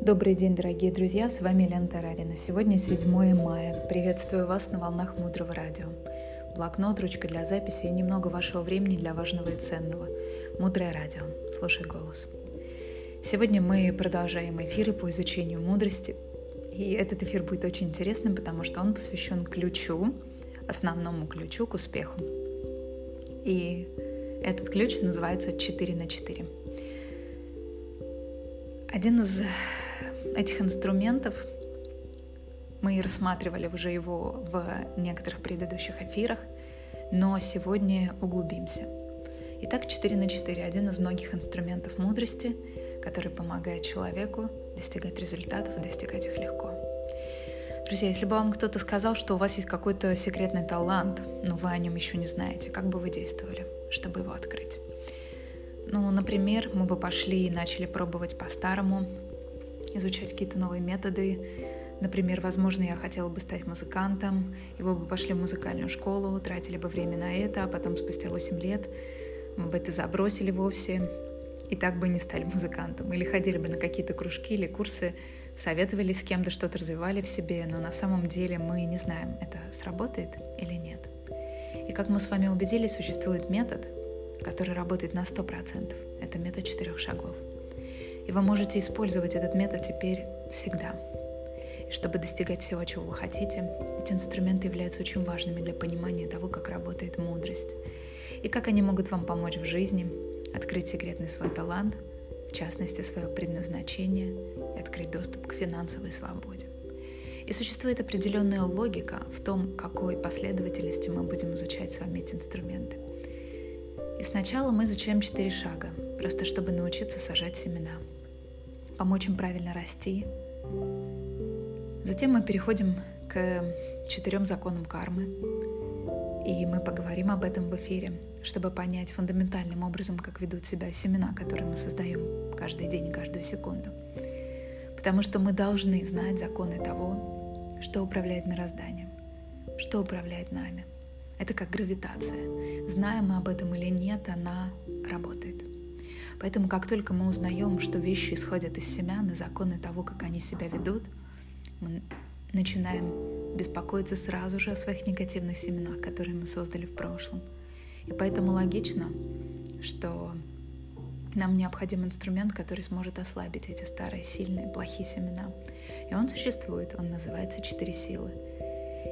Добрый день, дорогие друзья, с вами Лена Тарарина. Сегодня 7 мая. Приветствую вас на волнах Мудрого Радио. Блокнот, ручка для записи и немного вашего времени для важного и ценного. Мудрое Радио. Слушай голос. Сегодня мы продолжаем эфиры по изучению мудрости. И этот эфир будет очень интересным, потому что он посвящен ключу, основному ключу к успеху. И этот ключ называется 4 на 4. Один из этих инструментов мы рассматривали уже его в некоторых предыдущих эфирах, но сегодня углубимся. Итак, 4 на 4 – один из многих инструментов мудрости, который помогает человеку достигать результатов и достигать их легко. Друзья, если бы вам кто-то сказал, что у вас есть какой-то секретный талант, но вы о нем еще не знаете, как бы вы действовали, чтобы его открыть? Ну, например, мы бы пошли и начали пробовать по-старому, изучать какие-то новые методы. Например, возможно, я хотела бы стать музыкантом, и вы бы пошли в музыкальную школу, тратили бы время на это, а потом спустя 8 лет мы бы это забросили вовсе, и так бы не стали музыкантом. Или ходили бы на какие-то кружки или курсы, советовали с кем-то, что-то развивали в себе, но на самом деле мы не знаем, это сработает или нет. И как мы с вами убедились, существует метод, который работает на 100%. Это метод четырех шагов. И вы можете использовать этот метод теперь всегда. И чтобы достигать всего, чего вы хотите, эти инструменты являются очень важными для понимания того, как работает мудрость и как они могут вам помочь в жизни открыть секретный свой талант, в частности, свое предназначение и открыть доступ к финансовой свободе. И существует определенная логика в том, какой последовательности мы будем изучать с вами эти инструменты. И сначала мы изучаем четыре шага, просто чтобы научиться сажать семена – помочь им правильно расти. Затем мы переходим к четырем законам кармы, и мы поговорим об этом в эфире, чтобы понять фундаментальным образом, как ведут себя семена, которые мы создаем каждый день и каждую секунду. Потому что мы должны знать законы того, что управляет мирозданием, что управляет нами. Это как гравитация. Знаем мы об этом или нет, она работает. Поэтому как только мы узнаем, что вещи исходят из семян и законы того, как они себя ведут, мы начинаем беспокоиться сразу же о своих негативных семенах, которые мы создали в прошлом. И поэтому логично, что нам необходим инструмент, который сможет ослабить эти старые, сильные, плохие семена. И он существует, он называется «Четыре силы».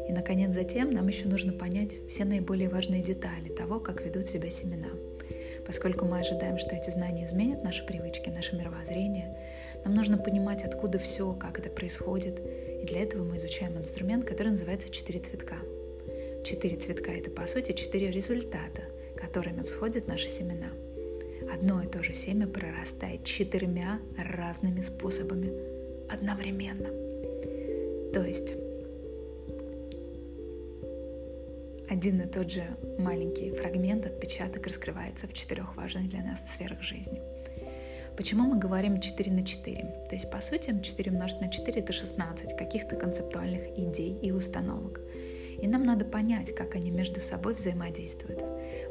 И, наконец, затем нам еще нужно понять все наиболее важные детали того, как ведут себя семена – Поскольку мы ожидаем, что эти знания изменят наши привычки, наше мировоззрение, нам нужно понимать, откуда все, как это происходит. И для этого мы изучаем инструмент, который называется «Четыре цветка». Четыре цветка — это, по сути, четыре результата, которыми всходят наши семена. Одно и то же семя прорастает четырьмя разными способами одновременно. То есть один и тот же маленький фрагмент, отпечаток раскрывается в четырех важных для нас сферах жизни. Почему мы говорим 4 на 4? То есть, по сути, 4 умножить на 4 — это 16 каких-то концептуальных идей и установок. И нам надо понять, как они между собой взаимодействуют.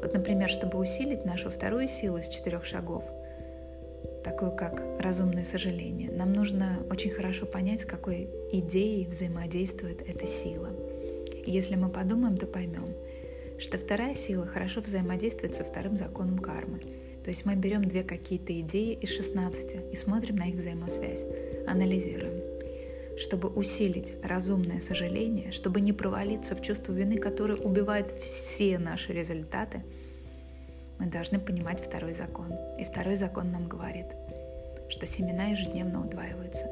Вот, например, чтобы усилить нашу вторую силу из четырех шагов, такую как разумное сожаление, нам нужно очень хорошо понять, с какой идеей взаимодействует эта сила — если мы подумаем, то поймем, что вторая сила хорошо взаимодействует со вторым законом кармы. То есть мы берем две какие-то идеи из 16 и смотрим на их взаимосвязь, анализируем. Чтобы усилить разумное сожаление, чтобы не провалиться в чувство вины, которое убивает все наши результаты, мы должны понимать второй закон. И второй закон нам говорит, что семена ежедневно удваиваются.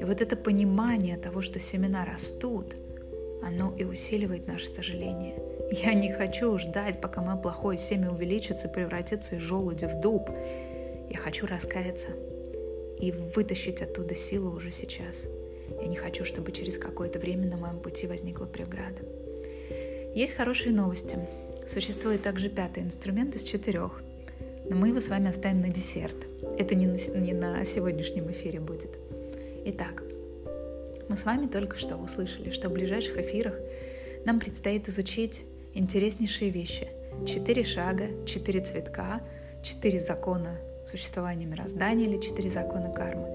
И вот это понимание того, что семена растут – оно и усиливает наше сожаление. Я не хочу ждать, пока мое плохое семя увеличится и превратится из желудя в дуб. Я хочу раскаяться и вытащить оттуда силу уже сейчас. Я не хочу, чтобы через какое-то время на моем пути возникла преграда. Есть хорошие новости. Существует также пятый инструмент из четырех, но мы его с вами оставим на десерт. Это не на, не на сегодняшнем эфире будет. Итак, мы с вами только что услышали, что в ближайших эфирах нам предстоит изучить интереснейшие вещи. Четыре шага, четыре цветка, четыре закона существования мироздания или четыре закона кармы.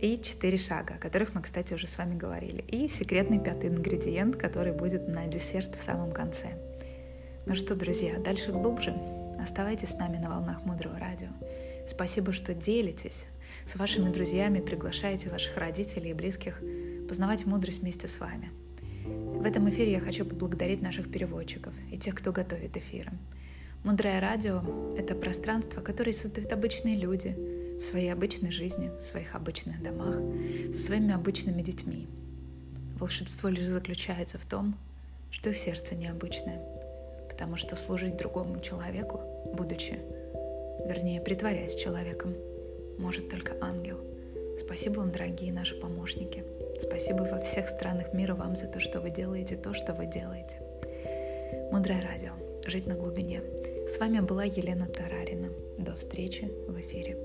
И четыре шага, о которых мы, кстати, уже с вами говорили. И секретный пятый ингредиент, который будет на десерт в самом конце. Ну что, друзья, дальше глубже. Оставайтесь с нами на волнах Мудрого Радио. Спасибо, что делитесь с вашими друзьями, приглашаете ваших родителей и близких познавать мудрость вместе с вами. В этом эфире я хочу поблагодарить наших переводчиков и тех, кто готовит эфиры. Мудрое радио — это пространство, которое создают обычные люди в своей обычной жизни, в своих обычных домах, со своими обычными детьми. Волшебство лишь заключается в том, что их сердце необычное, потому что служить другому человеку, будучи, вернее, притворяясь человеком, может только ангел. Спасибо вам, дорогие наши помощники. Спасибо во всех странах мира вам за то, что вы делаете то, что вы делаете. Мудрое радио. Жить на глубине. С вами была Елена Тарарина. До встречи в эфире.